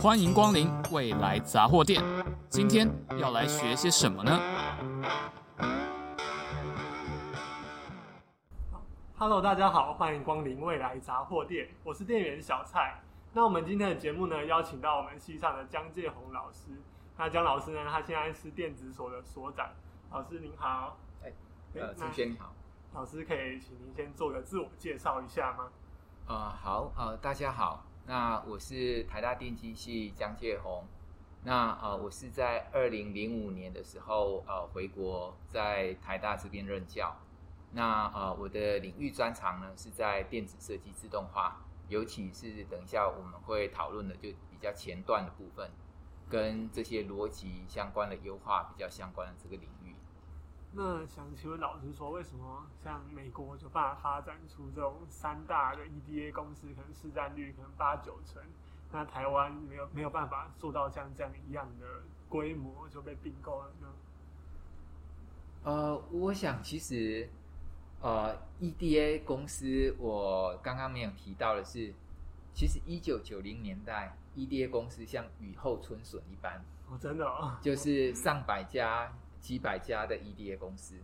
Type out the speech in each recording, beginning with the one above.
欢迎光临未来杂货店。今天要来学些什么呢？Hello，大家好，欢迎光临未来杂货店，我是店员小蔡。那我们今天的节目呢，邀请到我们系上的江介宏老师。那江老师呢，他现在是电子所的所长。老师您好，哎，呃，主持人你好。老师可以请您先做个自我介绍一下吗？啊、呃，好，呃，大家好。那我是台大电机系江介宏，那呃，我是在二零零五年的时候呃回国，在台大这边任教。那呃，我的领域专长呢是在电子设计自动化，尤其是等一下我们会讨论的就比较前段的部分，跟这些逻辑相关的优化比较相关的这个领域。那想请问老师说，为什么像美国就办法发展出这种三大的 EDA 公司，可能市占率可能八九成，那台湾没有没有办法做到像这样一样的规模就被并购了呢？呃，我想其实，呃，EDA 公司我刚刚没有提到的是，其实一九九零年代 EDA 公司像雨后春笋一般，哦，真的哦，就是上百家。几百家的 EDA 公司，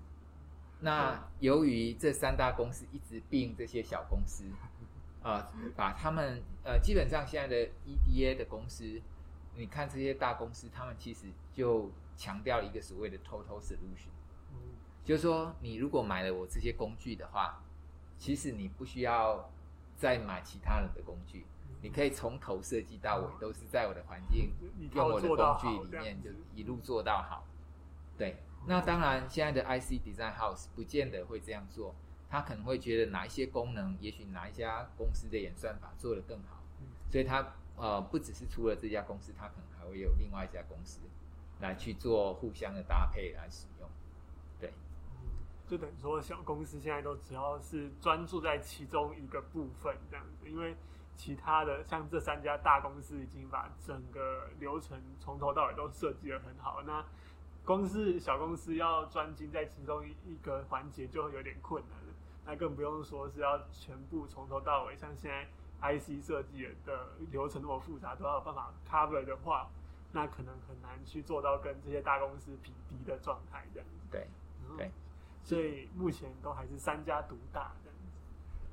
那由于这三大公司一直并这些小公司，啊、呃，把他们呃，基本上现在的 EDA 的公司，你看这些大公司，他们其实就强调一个所谓的 Total Solution，就是说你如果买了我这些工具的话，其实你不需要再买其他人的工具，你可以从头设计到尾都是在我的环境用我的工具里面就一路做到好。对，那当然，现在的 IC Design House 不见得会这样做，他可能会觉得哪一些功能，也许哪一家公司的演算法做得更好，所以他呃不只是除了这家公司，他可能还会有另外一家公司来去做互相的搭配来使用。对，就等于说小公司现在都只要是专注在其中一个部分这样子，因为其他的像这三家大公司已经把整个流程从头到尾都设计的很好，那。公司小公司要专精在其中一一个环节就会有点困难了，那更不用说是要全部从头到尾，像现在 IC 设计的流程那么复杂，都要有办法 cover 的话，那可能很难去做到跟这些大公司匹敌的状态这样子。对，对，所以目前都还是三家独大这样子。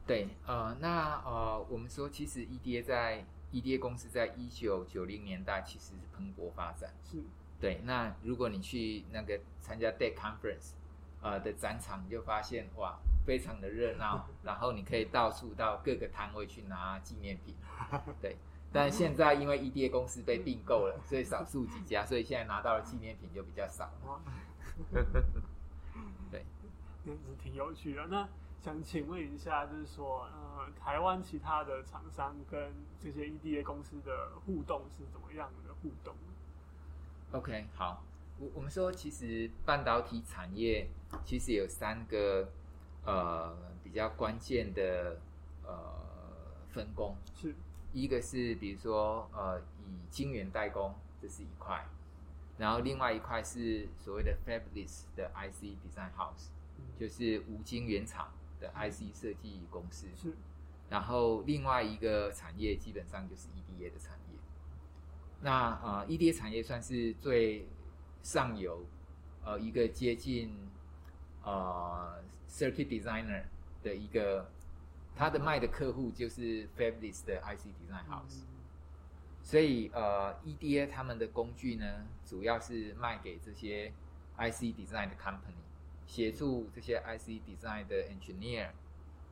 对，呃，那呃，我们说其实 EDA 在 EDA 公司在一九九零年代其实是蓬勃发展。是。对，那如果你去那个参加 Day Conference，呃的展场，你就发现哇，非常的热闹，然后你可以到处到各个摊位去拿纪念品。对，但现在因为 EDA 公司被并购了，所以少数几家，所以现在拿到的纪念品就比较少了。对，这是挺有趣的。那想请问一下，就是说，呃，台湾其他的厂商跟这些 EDA 公司的互动是怎么样的互动？OK，好，我我们说，其实半导体产业其实有三个呃比较关键的呃分工，是。一个是比如说呃以晶圆代工，这是一块，然后另外一块是所谓的 Fabless 的 IC Design House，就是无晶圆厂的 IC 设计公司，是，然后另外一个产业基本上就是 EDA 的产业。那呃，EDA 产业算是最上游，呃，一个接近呃 Circuit Designer 的一个，他的卖的客户就是 Fabless 的 IC Design House，所以呃，EDA 他们的工具呢，主要是卖给这些 IC Design 的 Company，协助这些 IC Design 的 Engineer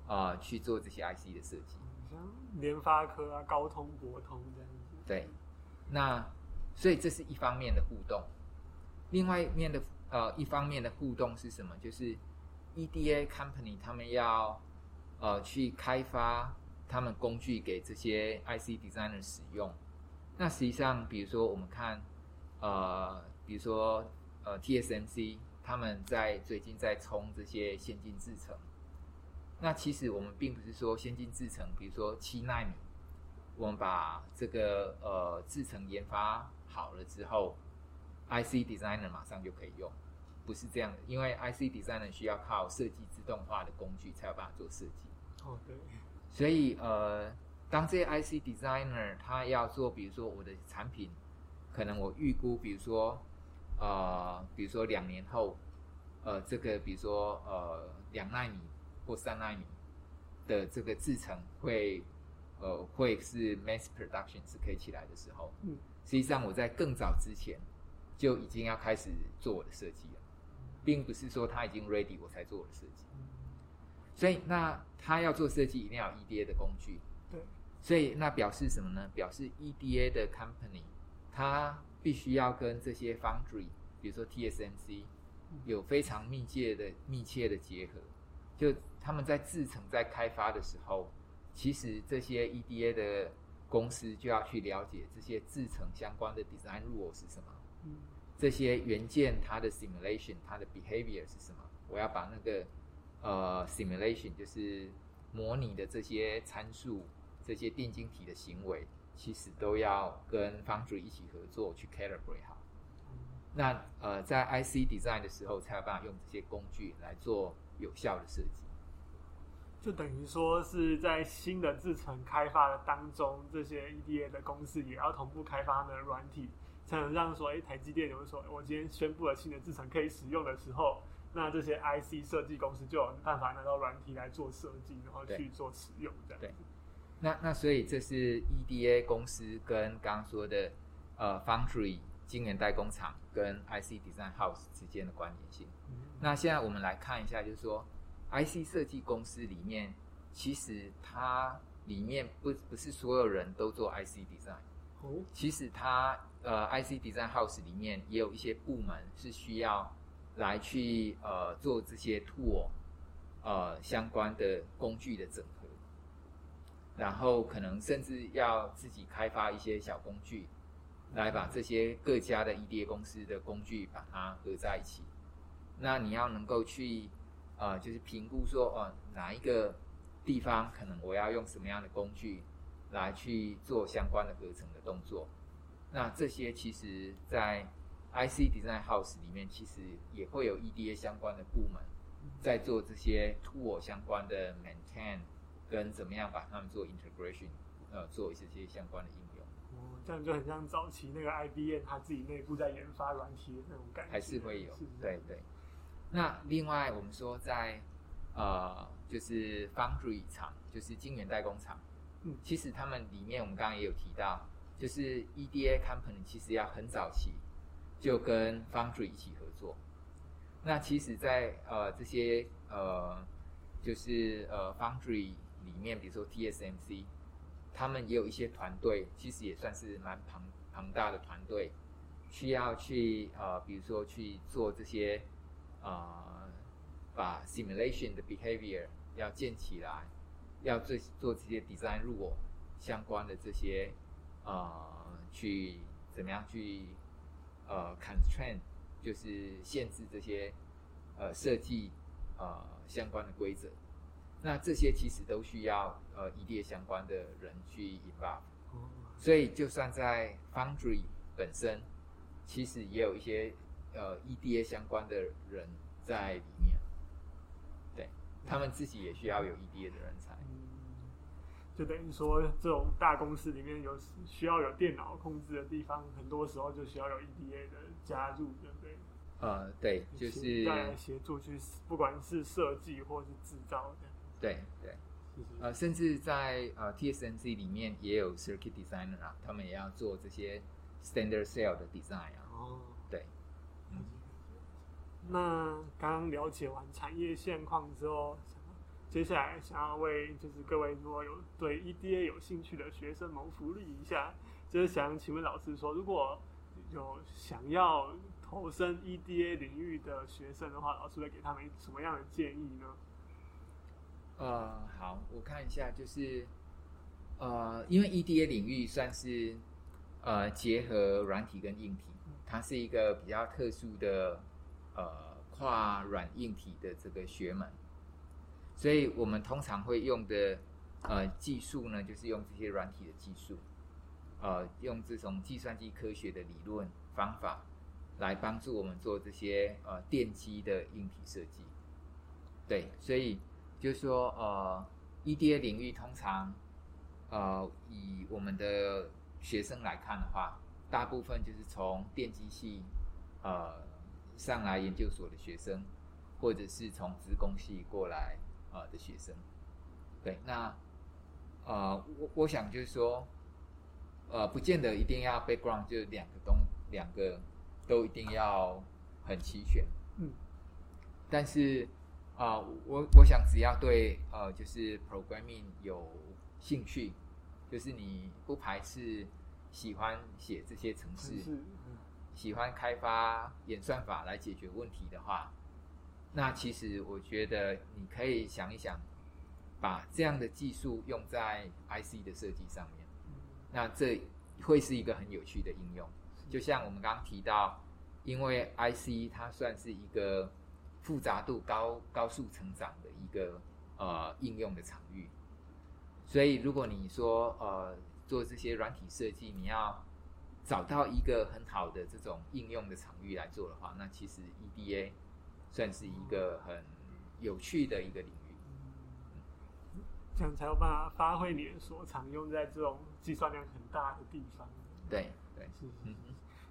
啊、呃、去做这些 IC 的设计，像联发科啊、高通、国通这样子，对。那，所以这是一方面的互动，另外一面的呃一方面的互动是什么？就是 EDA company 他们要呃去开发他们工具给这些 IC designer 使用。那实际上，比如说我们看呃，比如说呃 TSMC 他们在最近在冲这些先进制程。那其实我们并不是说先进制程，比如说七纳米。我们把这个呃制程研发好了之后，IC designer 马上就可以用，不是这样的，因为 IC designer 需要靠设计自动化的工具才有办法做设计。哦，对。所以呃，当这些 IC designer 他要做，比如说我的产品，可能我预估，比如说呃，比如说两年后，呃，这个比如说呃两纳米或三纳米的这个制程会呃会是 mass production 是可以起来的时候，嗯，实际上我在更早之前就已经要开始做我的设计了，并不是说他已经 ready 我才做我的设计。所以那他要做设计，一定要有 EDA 的工具。对。所以那表示什么呢？表示 EDA 的 company，它必须要跟这些 foundry，比如说 TSMC，有非常密切的密切的结合。就他们在制程在开发的时候，其实这些 EDA 的公司就要去了解这些制程相关的 design rule 是什么。嗯。这些元件它的 simulation，它的 behavior 是什么？我要把那个。呃，simulation 就是模拟的这些参数，这些电晶体的行为，其实都要跟 foundry 一起合作去 calibrate 好。那呃，在 IC design 的时候，才有办法用这些工具来做有效的设计。就等于说是在新的制程开发的当中，这些 EDA 的公司也要同步开发的软体，才能让说，哎，台积电有说，我今天宣布了新的制程可以使用的时候。那这些 IC 设计公司就有办法拿到软体来做设计，然后去做使用，这样子。对。那那所以这是 EDA 公司跟刚刚说的呃 Foundry 晶圆代工厂跟 IC Design House 之间的关联性。嗯。那现在我们来看一下，就是说 IC 设计公司里面，其实它里面不不是所有人都做 IC Design。哦。其实它呃 IC Design House 里面也有一些部门是需要。来去呃做这些 tool，呃相关的工具的整合，然后可能甚至要自己开发一些小工具，来把这些各家的 EDA 公司的工具把它合在一起。那你要能够去呃就是评估说哦、呃、哪一个地方可能我要用什么样的工具来去做相关的合成的动作。那这些其实在 IC Design House 里面其实也会有 EDA 相关的部门，在做这些 tool 相关的 maintain，跟怎么样把它们做 integration，呃，做一些这些相关的应用。哦，这样就很像早期那个 IBM 他自己内部在研发软体的那种感觉。还是会有，对对。那另外我们说在呃，就是 Foundry 厂，就是晶圆代工厂，嗯，其实他们里面我们刚刚也有提到，就是 EDA company 其实要很早期。就跟 Foundry 一起合作。那其实在，在呃这些呃就是呃 Foundry 里面，比如说 TSMC，他们也有一些团队，其实也算是蛮庞庞大的团队，需要去呃比如说去做这些呃把 simulation 的 behavior 要建起来，要做做这些 design rule 相关的这些呃去怎么样去。呃，constraint 就是限制这些呃设计呃相关的规则，那这些其实都需要呃 EDA 相关的人去 involve，所以就算在 Foundry 本身，其实也有一些呃 EDA 相关的人在里面，对，他们自己也需要有 EDA 的人才。就等于说，这种大公司里面有需要有电脑控制的地方，很多时候就需要有 EDA 的加入，对不对？呃，对，就是在协助去，不管是设计或是制造这样。对对，呃，甚至在呃 TSMC 里面也有 Circuit Designer 啊，他们也要做这些 Standard Cell 的 Design 啊。哦。那刚刚了解完产业现况之后。接下来想要为就是各位如果有对 EDA 有兴趣的学生谋福利一下，就是想请问老师说，如果有想要投身 EDA 领域的学生的话，老师会给他们什么样的建议呢？呃，好，我看一下，就是呃，因为 EDA 领域算是呃结合软体跟硬体，它是一个比较特殊的呃跨软硬体的这个学门。所以我们通常会用的呃技术呢，就是用这些软体的技术，呃，用这种计算机科学的理论方法来帮助我们做这些呃电机的硬体设计。对，所以就是说呃，EDA 领域通常呃，以我们的学生来看的话，大部分就是从电机系呃上来研究所的学生，或者是从职工系过来呃的学生。对，那呃，我我想就是说，呃，不见得一定要 background 就两个东两个都一定要很齐全。嗯，但是啊、呃，我我想只要对呃就是 programming 有兴趣，就是你不排斥喜欢写这些程式，嗯、喜欢开发演算法来解决问题的话，那其实我觉得你可以想一想，把这样的技术用在 IC 的设计上面，嗯、那这会是一个很有趣的应用。就像我们刚刚提到。因为 IC 它算是一个复杂度高、高速成长的一个呃应用的场域，所以如果你说呃做这些软体设计，你要找到一个很好的这种应用的场域来做的话，那其实 EDA 算是一个很有趣的一个领域，这样才有办法发挥你的所长，用在这种计算量很大的地方。对对，是是。嗯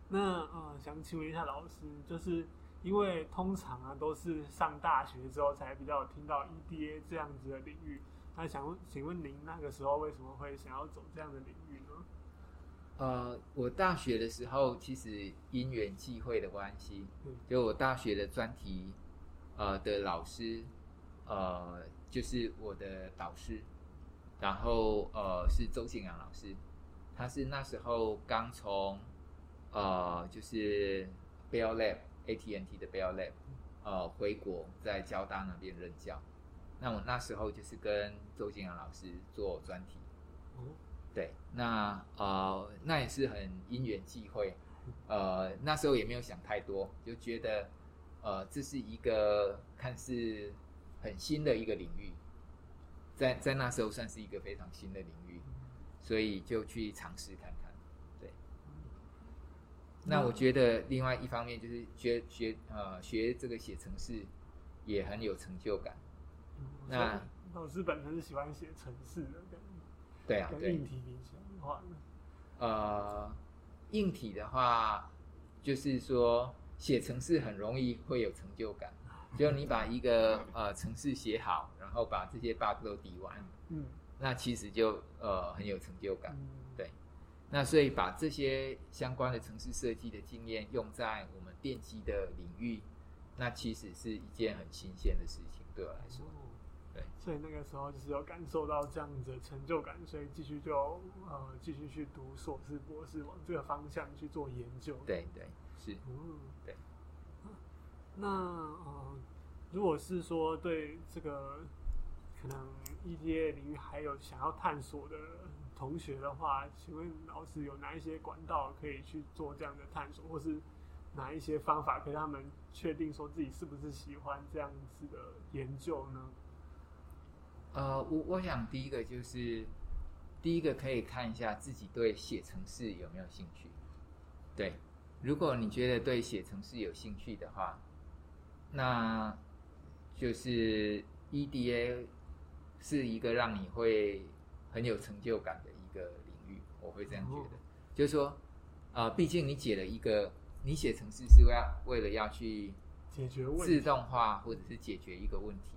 那呃，想请问一下老师，就是因为通常啊都是上大学之后才比较有听到 EDA 这样子的领域，那想问，请问您那个时候为什么会想要走这样的领域呢？呃，我大学的时候其实因缘际会的关系，嗯、就我大学的专题呃的老师呃就是我的导师，然后呃是周景阳老师，他是那时候刚从。呃，就是 Bell Lab AT&T 的 Bell Lab，呃，回国在交大那边任教。那我那时候就是跟周金阳老师做专题。哦，对，那呃，那也是很因缘际会。呃，那时候也没有想太多，就觉得呃，这是一个看似很新的一个领域，在在那时候算是一个非常新的领域，所以就去尝试看看。对那我觉得另外一方面就是学学呃学这个写程式也很有成就感。嗯、那老师本身是喜欢写程式的，对啊，对。硬体比起来的话，呃，硬体的话就是说写程式很容易会有成就感，就你把一个呃程式写好，然后把这些 bug 都抵完，嗯，那其实就呃很有成就感。嗯那所以把这些相关的城市设计的经验用在我们电机的领域，那其实是一件很新鲜的事情，对我来说。对，所以那个时候就是有感受到这样子的成就感，所以继续就呃继续去读硕士、博士，往这个方向去做研究。对对是，嗯对。那呃，如果是说对这个可能 EDA 领域还有想要探索的。同学的话，请问老师有哪一些管道可以去做这样的探索，或是哪一些方法可以让他们确定说自己是不是喜欢这样子的研究呢？呃，我我想第一个就是第一个可以看一下自己对写程式有没有兴趣。对，如果你觉得对写程式有兴趣的话，那就是 EDA 是一个让你会很有成就感的一个领域，我会这样觉得，就是说，呃，毕竟你解了一个，你写程式是为要为了要去解决问，自动化或者是解决一个问题。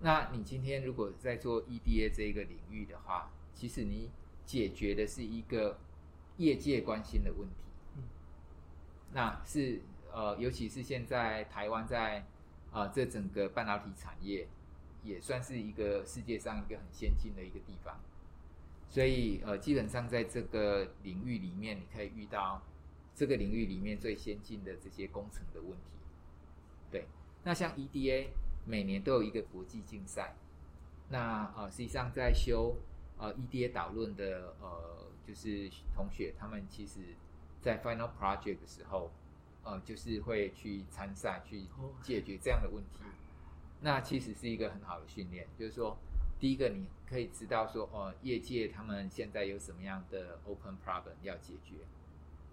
是，那你今天如果在做 EDA 这一个领域的话，其实你解决的是一个业界关心的问题。嗯，那是呃，尤其是现在台湾在啊、呃，这整个半导体产业。也算是一个世界上一个很先进的一个地方，所以呃，基本上在这个领域里面，你可以遇到这个领域里面最先进的这些工程的问题。对，那像 EDA 每年都有一个国际竞赛，那呃，实际上在修呃 EDA 导论的呃，就是同学他们其实，在 Final Project 的时候，呃，就是会去参赛去解决这样的问题。那其实是一个很好的训练，就是说，第一个你可以知道说，哦，业界他们现在有什么样的 open problem 要解决，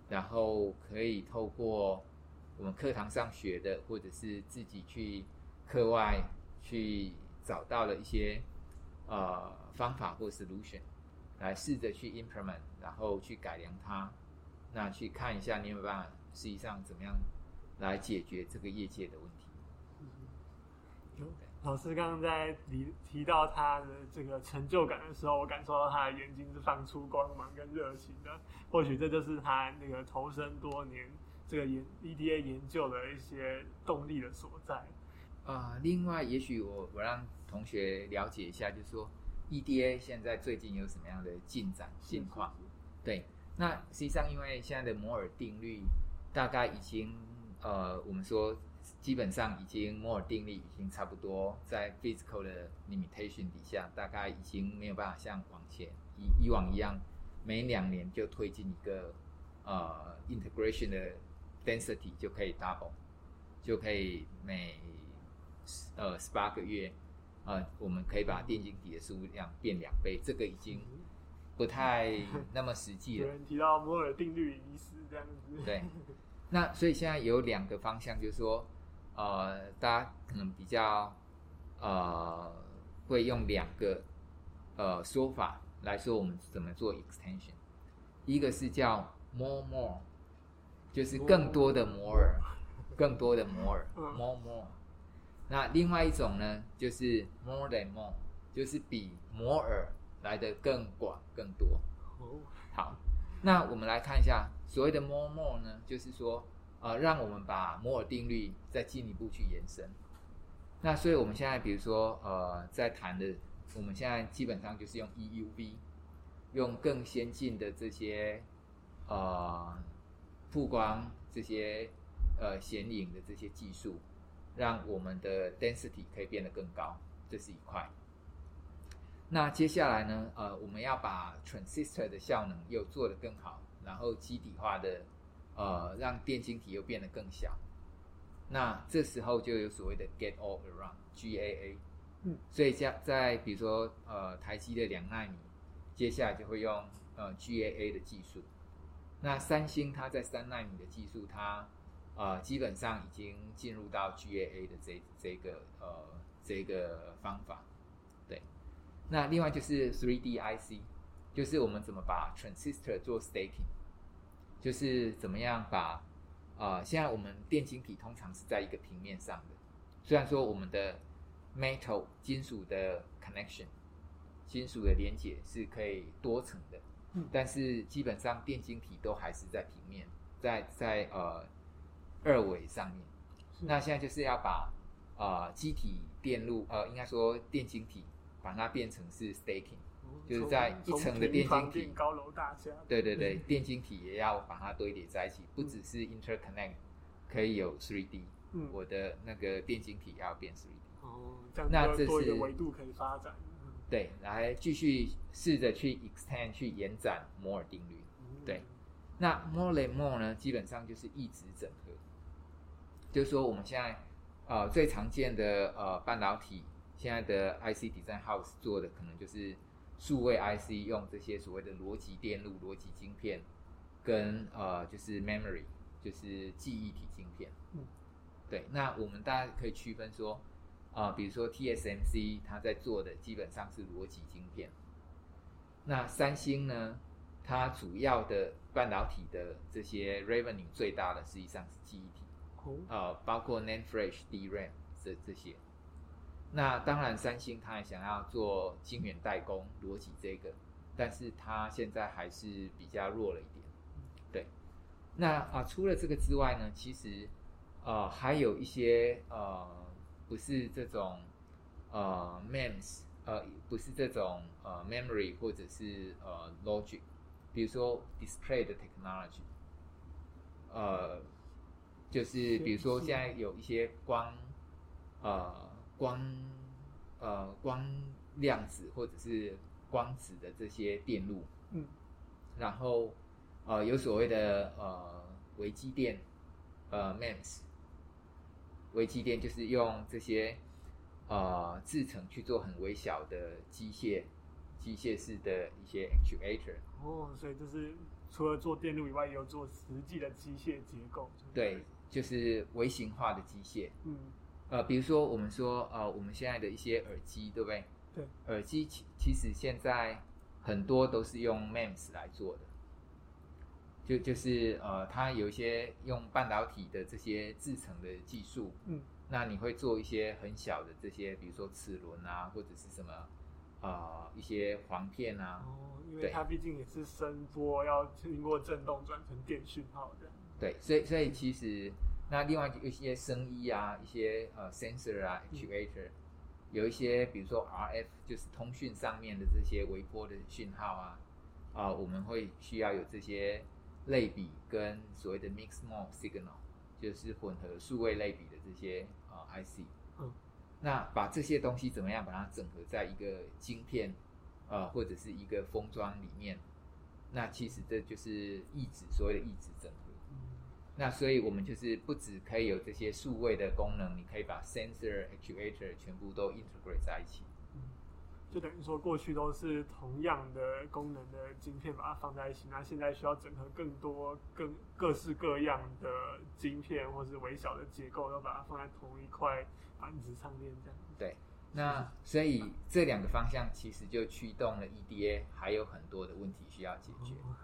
然后可以透过我们课堂上学的，或者是自己去课外去找到了一些呃方法或 solution，来试着去 implement，然后去改良它，那去看一下你有没有办法，实际上怎么样来解决这个业界的问题。老师刚刚在提提到他的这个成就感的时候，我感受到他的眼睛是放出光芒跟热情的。或许这就是他那个投身多年这个研 EDA 研究的一些动力的所在。啊、呃，另外，也许我我让同学了解一下，就是说 EDA 现在最近有什么样的进展情况？对，那实际上因为现在的摩尔定律大概已经呃，我们说。基本上已经摩尔定律已经差不多在 physical 的 limitation 底下，大概已经没有办法像往前以以往一样，每两年就推进一个呃 integration 的 density 就可以 double，就可以每呃十八个月呃我们可以把电晶体的数量变两倍，这个已经不太那么实际了。有人提到摩尔定律遗失这样子。对，那所以现在有两个方向，就是说。呃，大家可能比较呃会用两个呃说法来说，我们怎么做 extension。一个是叫 more more，就是更多的摩尔，更多的摩尔，more more。那另外一种呢，就是 more than more，就是比摩尔来的更广更多。好，那我们来看一下所谓的 more more 呢，就是说。呃，让我们把摩尔定律再进一步去延伸。那所以我们现在，比如说，呃，在谈的，我们现在基本上就是用 EUV，用更先进的这些呃曝光、这些呃显影的这些技术，让我们的 density 可以变得更高，这是一块。那接下来呢，呃，我们要把 transistor 的效能又做得更好，然后基底化的。呃，让电晶体又变得更小，那这时候就有所谓的 Gate-All-Around（GAA）。嗯，所以在在比如说呃台积的两纳米，接下来就会用呃 GAA 的技术。那三星它在三纳米的技术，它呃基本上已经进入到 GAA 的这这个呃这个方法。对，那另外就是 3D IC，就是我们怎么把 transistor 做 staking。就是怎么样把，呃，现在我们电晶体通常是在一个平面上的，虽然说我们的 metal 金属的 connection 金属的连接是可以多层的，嗯，但是基本上电晶体都还是在平面，在在呃二维上面。那现在就是要把呃机体电路，呃，应该说电晶体，把它变成是 staking。就是在一层的电晶体，高楼大厦，对对对，电晶体也要把它堆叠在一起，不只是 interconnect 可以有 3D，嗯，我的那个电晶体也要变 3D。哦，这样那这是多一个维度可以发展。对，来继续试着去 extend 去延展摩尔定律。对，那 more than more 呢，基本上就是一直整合，就是说我们现在呃最常见的呃半导体现在的 IC design house 做的可能就是。数位 IC 用这些所谓的逻辑电路、逻辑晶片，跟呃就是 memory，就是记忆体晶片。嗯，对。那我们大家可以区分说，啊、呃，比如说 TSMC 它在做的基本上是逻辑晶片。那三星呢，它主要的半导体的这些 revenue 最大的实际上是记忆体，哦、呃，包括 NAND Flash、DRAM 这这些。那当然，三星它也想要做晶圆代工逻辑这个，但是它现在还是比较弱了一点。对，那啊，除了这个之外呢，其实呃还有一些呃不是这种呃 MEMS 呃不是这种呃 memory 或者是呃 logic，比如说 display 的 technology，呃就是比如说现在有一些光呃。光，呃，光量子或者是光子的这些电路，嗯，然后，呃，有所谓的呃微机电，呃，MEMS，微机电就是用这些呃制成去做很微小的机械、机械式的一些 actuator。哦，所以就是除了做电路以外，也有做实际的机械结构。对，就是微型化的机械。嗯。呃，比如说我们说，呃，我们现在的一些耳机，对不对？对。耳机其其实现在很多都是用 MEMS 来做的，就就是呃，它有一些用半导体的这些制成的技术，嗯，那你会做一些很小的这些，比如说齿轮啊，或者是什么呃一些簧片啊，哦，因为它毕竟也是声波，要经过震动转成电讯号的，对，所以所以其实那另外有一些声衣啊，一些呃 sensor 啊，actuator。嗯有一些，比如说 RF，就是通讯上面的这些微波的讯号啊，啊，我们会需要有这些类比跟所谓的 mixed mode signal，就是混合数位类比的这些啊 IC。嗯。那把这些东西怎么样把它整合在一个晶片，呃，或者是一个封装里面？那其实这就是异质，所谓的异质整合。那所以，我们就是不只可以有这些数位的功能，你可以把 sensor、actuator 全部都 integrate 在一起。嗯，就等于说，过去都是同样的功能的晶片，把它放在一起。那现在需要整合更多、更各式各样的晶片，或是微小的结构，都把它放在同一块板子上面，这样。对。那所以这两个方向其实就驱动了 EDA，还有很多的问题需要解决。哦。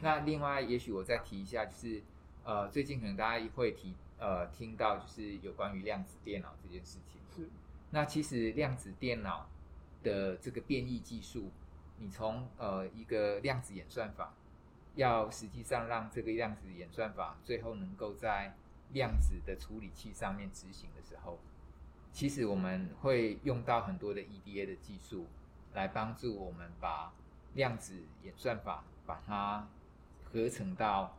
那另外，也许我再提一下，就是。呃，最近可能大家会提呃听到就是有关于量子电脑这件事情。是。那其实量子电脑的这个变异技术，你从呃一个量子演算法，要实际上让这个量子演算法最后能够在量子的处理器上面执行的时候，其实我们会用到很多的 EDA 的技术来帮助我们把量子演算法把它合成到。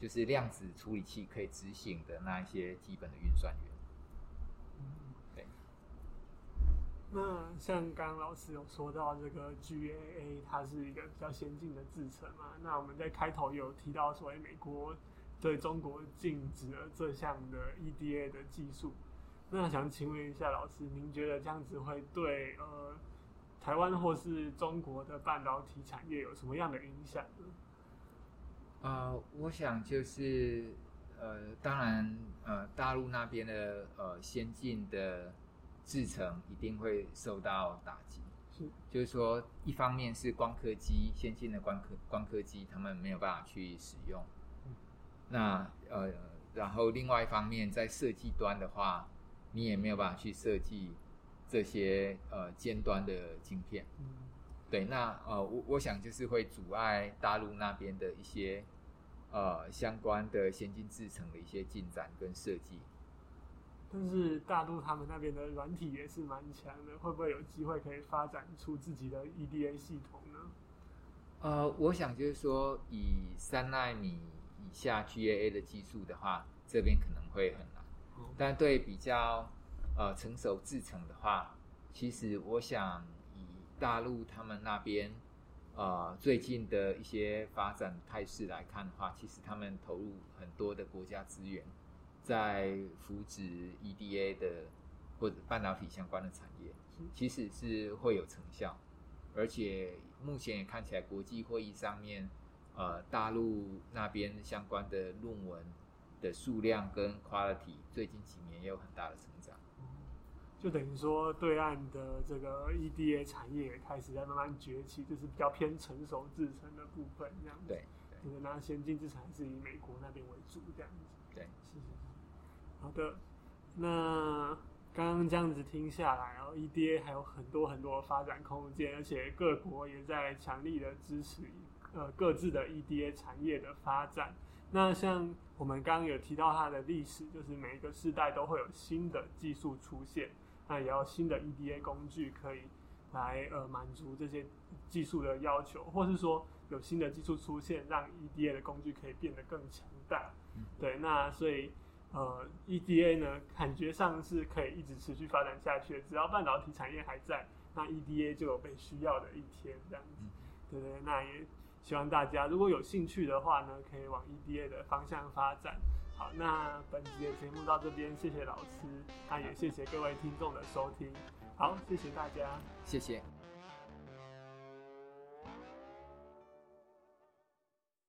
就是量子处理器可以执行的那一些基本的运算元。那像刚刚老师有说到这个 GAA，它是一个比较先进的制程嘛？那我们在开头有提到说，美国对中国禁止了这项的 EDA 的技术。那想请问一下老师，您觉得这样子会对呃台湾或是中国的半导体产业有什么样的影响呢？呃，我想就是，呃，当然，呃，大陆那边的呃先进的制程一定会受到打击。是，就是说，一方面是光刻机，先进的光刻光刻机，他们没有办法去使用。嗯。那呃，然后另外一方面，在设计端的话，你也没有办法去设计这些呃尖端的晶片。嗯。对，那呃，我我想就是会阻碍大陆那边的一些呃相关的先进制程的一些进展跟设计。但是大陆他们那边的软体也是蛮强的，会不会有机会可以发展出自己的 EDA 系统呢？呃，我想就是说，以三纳米以下 GAA 的技术的话，这边可能会很难。嗯、但对比较呃成熟制程的话，其实我想以。大陆他们那边，呃，最近的一些发展态势来看的话，其实他们投入很多的国家资源，在扶植 EDA 的或者半导体相关的产业，其实是会有成效，而且目前也看起来国际会议上面，呃，大陆那边相关的论文的数量跟 quality 最近几年也有很大的成长。就等于说，对岸的这个 EDA 产业也开始在慢慢崛起，就是比较偏成熟制成的部分，这样子。对。对。那先进制程是以美国那边为主，这样子。对。是是是。好的。那刚刚这样子听下来，然后 EDA 还有很多很多的发展空间，而且各国也在强力的支持呃各自的 EDA 产业的发展。那像我们刚刚有提到它的历史，就是每一个世代都会有新的技术出现。那也要新的 EDA 工具可以来呃满足这些技术的要求，或是说有新的技术出现，让 EDA 的工具可以变得更强大。对，那所以呃 EDA 呢，感觉上是可以一直持续发展下去的。只要半导体产业还在，那 EDA 就有被需要的一天，这样子。对对，那也希望大家如果有兴趣的话呢，可以往 EDA 的方向发展。好，那本集的节目到这边，谢谢老师，那也谢谢各位听众的收听。好，谢谢大家，谢谢。